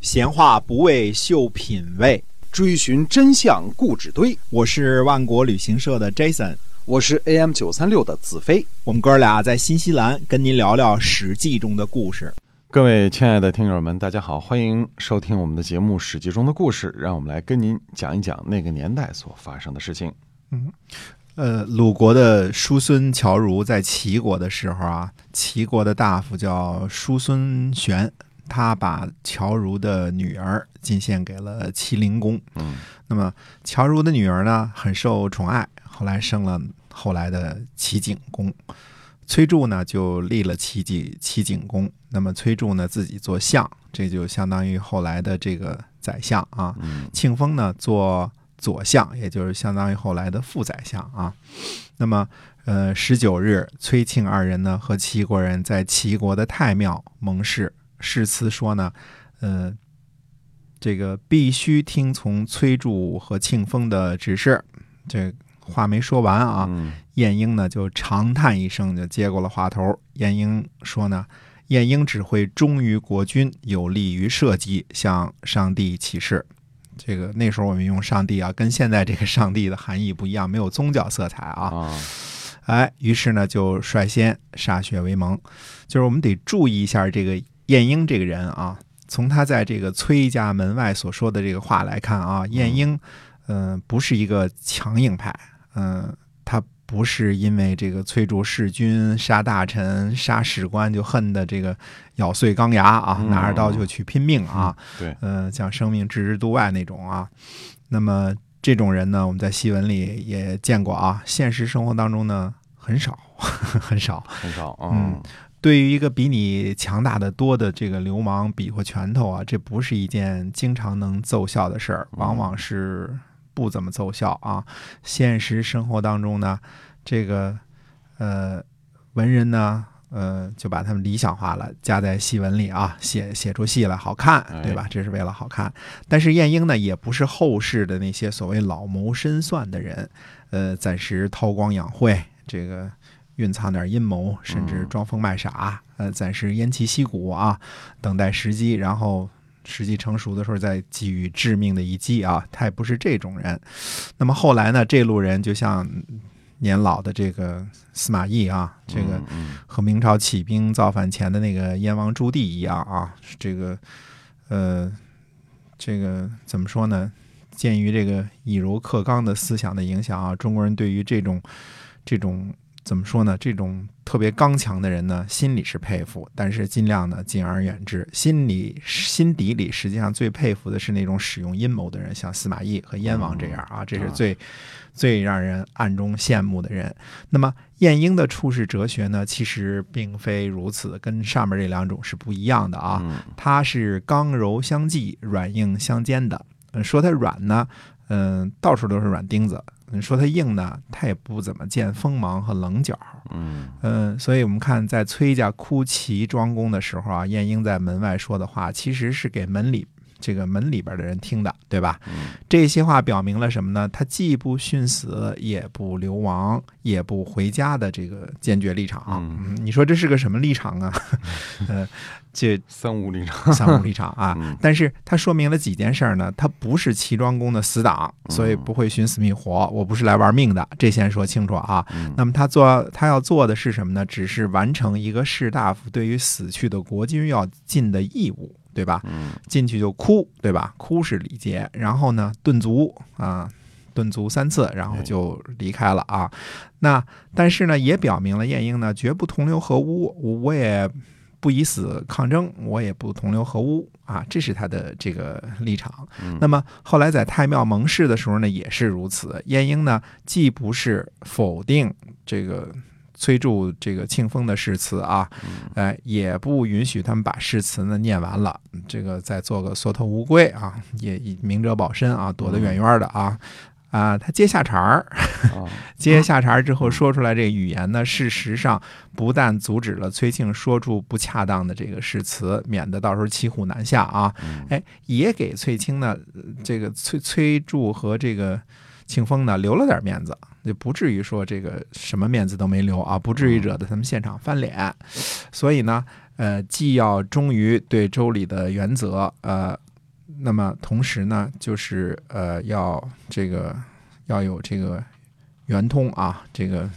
闲话不为秀品味，追寻真相固执堆。我是万国旅行社的 Jason，我是 AM 九三六的子飞。我们哥俩在新西兰跟您聊聊《史记》中的故事。各位亲爱的听友们，大家好，欢迎收听我们的节目《史记》中的故事，让我们来跟您讲一讲那个年代所发生的事情。嗯，呃，鲁国的叔孙侨如在齐国的时候啊，齐国的大夫叫叔孙玄。他把乔如的女儿进献给了齐灵公。嗯，那么乔如的女儿呢，很受宠爱，后来生了后来的齐景公。崔杼呢，就立了齐景齐景公。那么崔杼呢，自己做相，这就相当于后来的这个宰相啊。庆封呢，做左相，也就是相当于后来的副宰相啊。那么，呃，十九日，崔庆二人呢，和齐国人在齐国的太庙盟誓。誓词说呢，呃，这个必须听从崔杼和庆丰的指示。这话没说完啊，晏婴呢就长叹一声，就接过了话头。晏婴说呢，晏婴只会忠于国君，有利于社稷，向上帝起誓。这个那时候我们用上帝啊，跟现在这个上帝的含义不一样，没有宗教色彩啊。哎，于是呢就率先歃血为盟。就是我们得注意一下这个。晏婴这个人啊，从他在这个崔家门外所说的这个话来看啊，晏婴，嗯，不是一个强硬派，嗯，他不是因为这个崔杼弑君、杀大臣、杀史官就恨的这个咬碎钢牙啊，拿着刀就去拼命啊，对，嗯，将生命置之度外那种啊。那么这种人呢，我们在戏文里也见过啊，现实生活当中呢，很少，很少，很少，嗯。对于一个比你强大的多的这个流氓比划拳头啊，这不是一件经常能奏效的事儿，往往是不怎么奏效啊。现实生活当中呢，这个呃文人呢，呃就把他们理想化了，加在戏文里啊，写写出戏来好看，对吧？这是为了好看。但是晏婴呢，也不是后世的那些所谓老谋深算的人，呃，暂时韬光养晦，这个。蕴藏点阴谋，甚至装疯卖傻，呃，暂时偃旗息鼓啊，等待时机，然后时机成熟的时候再给予致命的一击啊。他也不是这种人。那么后来呢，这路人就像年老的这个司马懿啊，这个和明朝起兵造反前的那个燕王朱棣一样啊，这个呃，这个怎么说呢？鉴于这个以柔克刚的思想的影响啊，中国人对于这种这种。怎么说呢？这种特别刚强的人呢，心里是佩服，但是尽量呢敬而远之。心里心底里，实际上最佩服的是那种使用阴谋的人，像司马懿和燕王这样啊，这是最最让人暗中羡慕的人。那么晏婴的处世哲学呢，其实并非如此，跟上面这两种是不一样的啊。他是刚柔相济、软硬相间的。说他软呢，嗯，到处都是软钉子。你说他硬呢，他也不怎么见锋芒和棱角。嗯嗯，所以我们看在崔家哭齐庄公的时候啊，晏婴在门外说的话，其实是给门里这个门里边的人听的，对吧？这些话表明了什么呢？他既不殉死，也不流亡，也不回家的这个坚决立场。嗯，你说这是个什么立场啊？呃。这三无立场，三无立场啊！但是他说明了几件事呢？他不是齐庄公的死党，所以不会寻死觅活。我不是来玩命的，这先说清楚啊。那么他做他要做的是什么呢？只是完成一个士大夫对于死去的国君要尽的义务，对吧？进去就哭，对吧？哭是礼节。然后呢，顿足啊，顿足三次，然后就离开了啊。那但是呢，也表明了晏婴呢绝不同流合污，我也。不以死抗争，我也不同流合污啊！这是他的这个立场。那么后来在太庙盟誓的时候呢，也是如此。晏婴呢，既不是否定这个崔杼这个庆丰的誓词啊，哎，也不允许他们把誓词呢念完了，这个再做个缩头乌龟啊，也以明哲保身啊，躲得远远的啊。啊，他接下茬儿，接下茬儿之后说出来这个语言呢，事实上不但阻止了崔庆说出不恰当的这个誓词，免得到时候骑虎难下啊，哎，也给崔清呢，这个崔崔杼和这个庆丰呢留了点面子，就不至于说这个什么面子都没留啊，不至于惹得他们现场翻脸。所以呢，呃，既要忠于对周礼的原则，呃。那么同时呢，就是呃要这个要有这个圆通啊，这个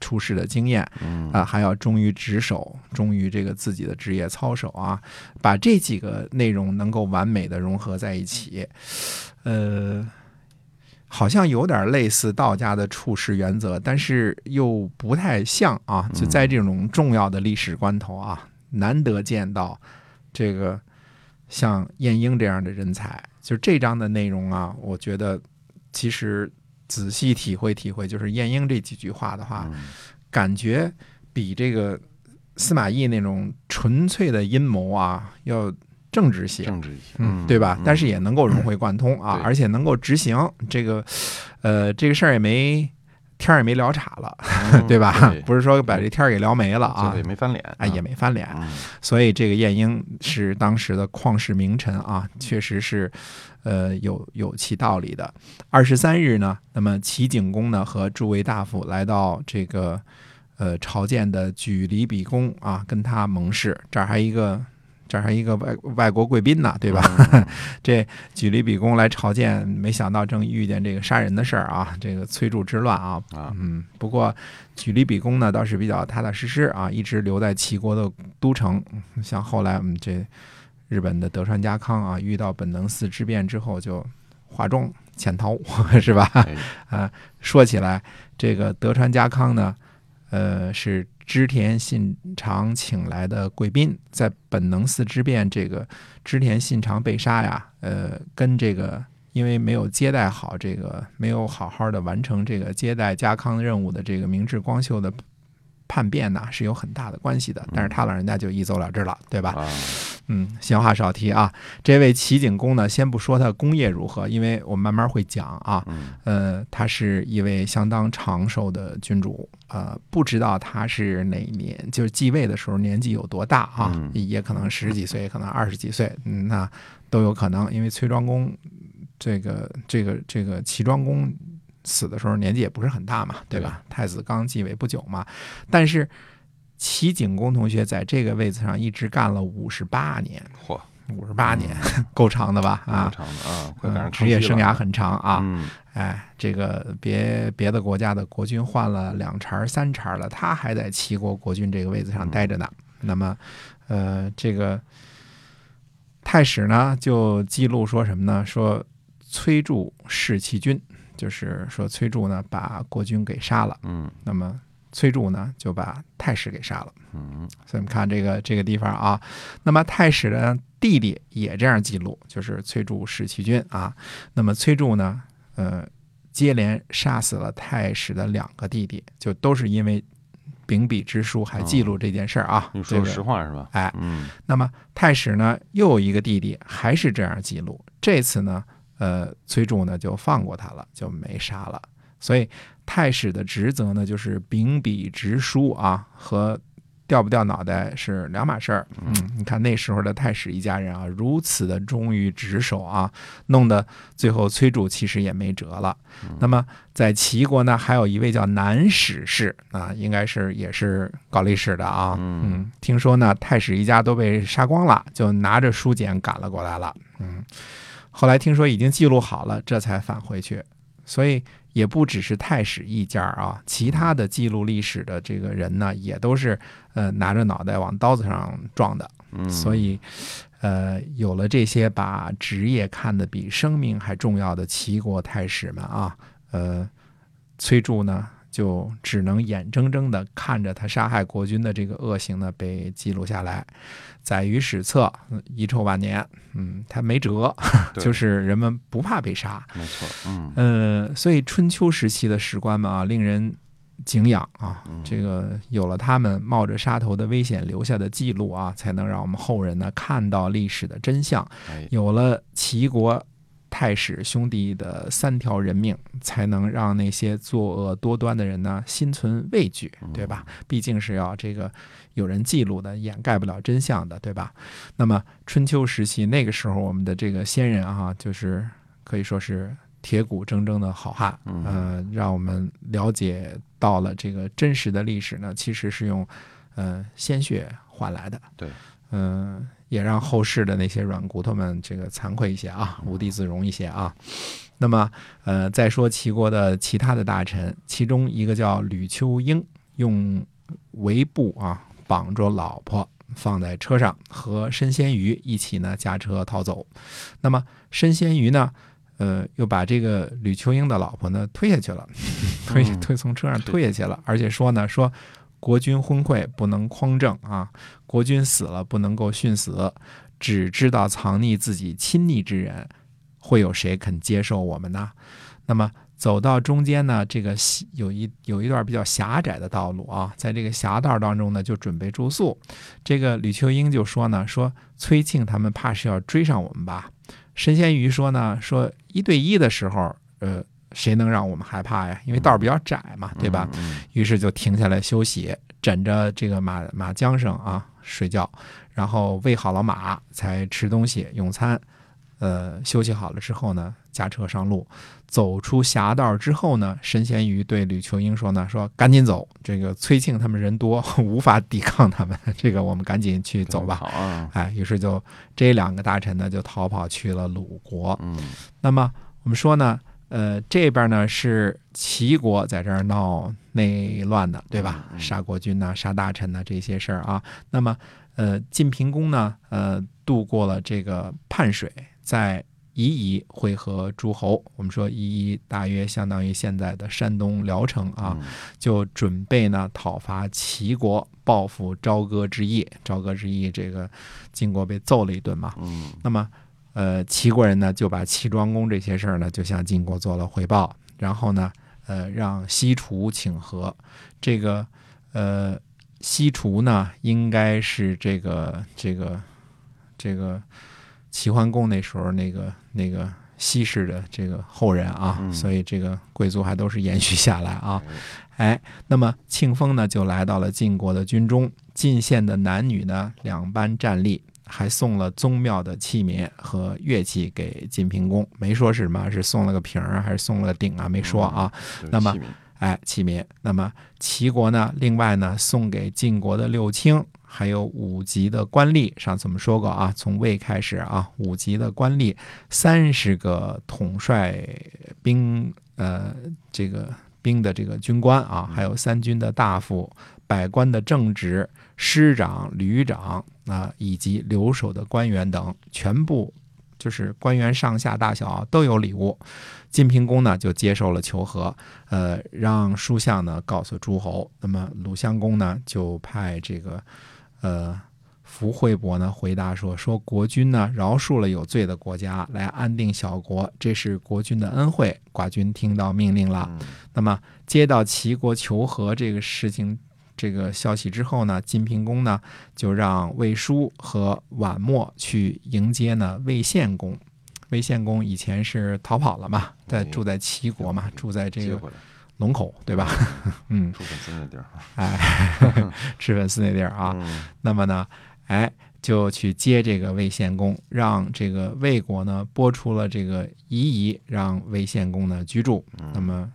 出事的经验嗯啊，还要忠于职守，忠于这个自己的职业操守啊，把这几个内容能够完美的融合在一起，呃。好像有点类似道家的处世原则，但是又不太像啊！就在这种重要的历史关头啊，难得见到这个像晏婴这样的人才。就这章的内容啊，我觉得其实仔细体会体会，就是晏婴这几句话的话，嗯感觉比这个司马懿那种纯粹的阴谋啊要政治一些，嗯，对吧？但是也能够融会贯通啊，对而且能够执行这个，呃，这个事儿也没天儿也没聊岔了，嗯 对吧？对不是说把这天儿给聊没了啊也，没翻脸，哎，也没翻脸。嗯所以这个晏婴是当时的旷世名臣啊，确实是，呃，有有其道理的。二十三日呢，那么齐景公呢和诸位大夫来到这个呃朝见的举离比公啊，跟他盟誓。这儿还一个，这儿还一个外外国贵宾呢，对吧？嗯 这举离比公来朝见，没想到正遇见这个杀人的事儿啊，这个崔杼之乱啊。啊，嗯，不过举离比公呢倒是比较踏踏实实啊，一直留在齐国的都城。嗯像后来嗯这日本的德川家康啊，遇到本能寺之变之后就化妆潜逃，是吧？哎说起来，这个德川家康呢，呃，是织田信长请来的贵宾，在本能寺之变，这个织田信长被杀呀，呃，跟这个因为没有接待好这个，没有好好的完成这个接待家康任务的这个明智光秀的叛变呐，是有很大的关系的。但是他老人家就一走了之了，对吧？啊，嗯，闲话少提啊。这位齐景公呢，先不说他功业如何，因为我们慢慢会讲啊。嗯呃，他是一位相当长寿的君主，呃，不知道他是哪年，就是继位的时候年纪有多大啊？嗯也可能十几岁，可能二十几岁，嗯，那都有可能。因为崔庄公这个这个这个齐庄公死的时候年纪也不是很大嘛，对吧？太子刚继位不久嘛，但是齐景公同学在这个位子上一直干了五十八年，嚯，五十八年，够长的吧？啊蛮，长的啊，快赶上嗯职业生涯很长啊。嗯哎，这个别别的国家的国君换了两茬儿三茬儿了，他还在齐国国君这个位子上待着呢。那么，呃，这个太史呢就记录说什么呢？说崔杼弑其君，就是说崔杼呢把国君给杀了，嗯那么崔杼呢就把太史给杀了。嗯所以我们看这个这个地方啊，那么太史的弟弟也这样记录，就是崔杼弑其君啊。那么崔杼呢，呃，接连杀死了太史的两个弟弟，就都是因为秉笔之书还记录这件事儿啊。你说实话是吧？哎，嗯那么太史呢又有一个弟弟，还是这样记录。这次呢，呃，崔杼呢就放过他了，就没杀了。所以太史的职责呢，就是秉笔直书啊，和掉不掉脑袋是两码事儿。嗯，你看那时候的太史一家人啊，如此的忠于职守啊，弄得最后崔杼其实也没辙了。那么在齐国呢，还有一位叫南史氏啊，应该是也是搞历史的啊。嗯嗯，听说呢，太史一家都被杀光了，就拿着书简赶了过来了。嗯，后来听说已经记录好了，这才返回去。所以也不只是太史一家啊，其他的记录历史的这个人呢，也都是呃拿着脑袋往刀子上撞的。嗯，所以，呃，有了这些把职业看得比生命还重要的齐国太史们啊，呃，崔杼呢就只能眼睁睁地看着他杀害国君的这个恶行呢被记录下来，载于史册，嗯遗臭万年。嗯，他没辙，就是人们不怕被杀。没错，嗯呃，所以春秋时期的史官们啊，令人敬仰啊。嗯这个有了他们冒着杀头的危险留下的记录啊，才能让我们后人呢看到历史的真相。哎有了齐国太史兄弟的三条人命，才能让那些作恶多端的人呢心存畏惧，对吧？毕竟是要这个有人记录的，掩盖不了真相的，对吧？那么春秋时期那个时候，我们的这个先人啊，就是可以说是铁骨铮铮的好汉，嗯呃，让我们了解到了这个真实的历史呢，其实是用呃鲜血换来的。对，嗯、也让后世的那些软骨头们这个惭愧一些啊，无地自容一些啊。那么，呃，再说齐国的其他的大臣，其中一个叫吕秋英，用围布啊绑着老婆放在车上，和申先瑜一起呢驾车逃走。那么申先瑜呢，呃，又把这个吕秋英的老婆呢推下去了，推嗯推从车上推下去了，而且说呢说。国君昏聩，不能匡正啊！国君死了，不能够殉死，只知道藏匿自己亲昵之人，会有谁肯接受我们呢？那么走到中间呢，这个有一有一段比较狭窄的道路啊，在这个狭道当中呢，就准备住宿。这个吕秋英就说呢，说崔庆他们怕是要追上我们吧？申先瑜说呢，说一对一的时候，呃，谁能让我们害怕呀？因为道儿比较窄嘛，对吧？嗯于是就停下来休息，枕着这个马马缰绳啊睡觉，然后喂好了马才吃东西用餐。呃，休息好了之后呢，驾车上路。走出峡道之后呢，神仙鱼对吕秋英说呢：“说赶紧走，这个崔庆他们人多，无法抵抗他们，这个我们赶紧去走吧。好啊”，哎，于是就这两个大臣呢就逃跑去了鲁国。嗯那么我们说呢，呃，这边呢是齐国在这儿闹内乱的，对吧？杀国君呐、杀大臣呐、这些事儿啊。那么，呃，晋平公呢，呃，渡过了这个泮水，在夷夷会合诸侯。我们说夷夷大约相当于现在的山东聊城啊，嗯就准备呢讨伐齐国，报复朝歌之役。朝歌之役，这个晋国被揍了一顿嘛，嗯那么，呃，齐国人呢就把齐庄公这些事儿呢，就向晋国做了汇报，然后呢，呃，让西楚请和。这个，呃，西楚呢，应该是这个这个这个齐桓公那时候那个那个西氏的这个后人啊，嗯所以这个贵族还都是延续下来啊。哎，那么庆丰呢就来到了晋国的军中，晋县的男女呢两班站立，还送了宗庙的器皿和乐器给晋平公，没说是什么，是送了个瓶儿还是送了个鼎啊？没说啊。就是那么哎，器皿。那么齐国呢，另外呢送给晋国的六卿，还有五级的官吏。上次我们说过啊，从魏开始啊，五级的官吏，三十个统帅兵呃这个兵的这个军官啊，还有三军的大夫、百官的正职、师长、旅长啊、以及留守的官员等，全部就是官员上下大小啊都有礼物。晋平公呢就接受了求和，呃，让书相呢告诉诸侯。那么鲁襄公呢就派这个呃福惠伯呢回答说：说国君呢饶恕了有罪的国家，来安定小国，这是国君的恩惠。寡君听到命令了。嗯那么接到齐国求和这个事情这个消息之后呢，晋平公呢就让魏书和宛墨去迎接呢魏献公。魏献公以前是逃跑了嘛，在哎住在齐国嘛，住在这个龙口，对吧？嗯，住粉丝那地儿哎，吃粉丝那地儿啊。嗯那么呢，哎，就去接这个魏献公，让这个魏国呢拨出了这个夷夷，让魏献公呢居住。嗯那么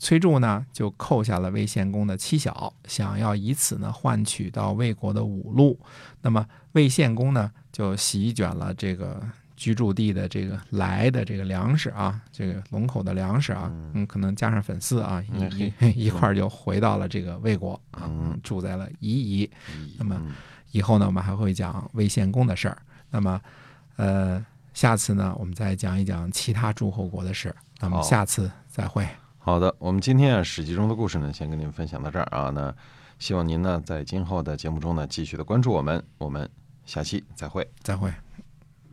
崔杼呢就扣下了魏献公的妻小，想要以此呢换取到魏国的五路。那么魏献公呢就席卷了这个。居住地的这个来的这个粮食啊，这个龙口的粮食啊，嗯，可能加上粉丝啊，嗯一一 一块儿就回到了这个魏国啊，嗯住在了夷夷。那么嗯以后呢，我们还会讲魏献公的事儿。那么，呃，下次呢，我们再讲一讲其他诸侯国的事。那么下次再会。好的，我们今天啊《史记》中的故事呢，先跟您分享到这儿啊。那希望您呢在今后的节目中呢继续的关注我们，我们下期再会。再会。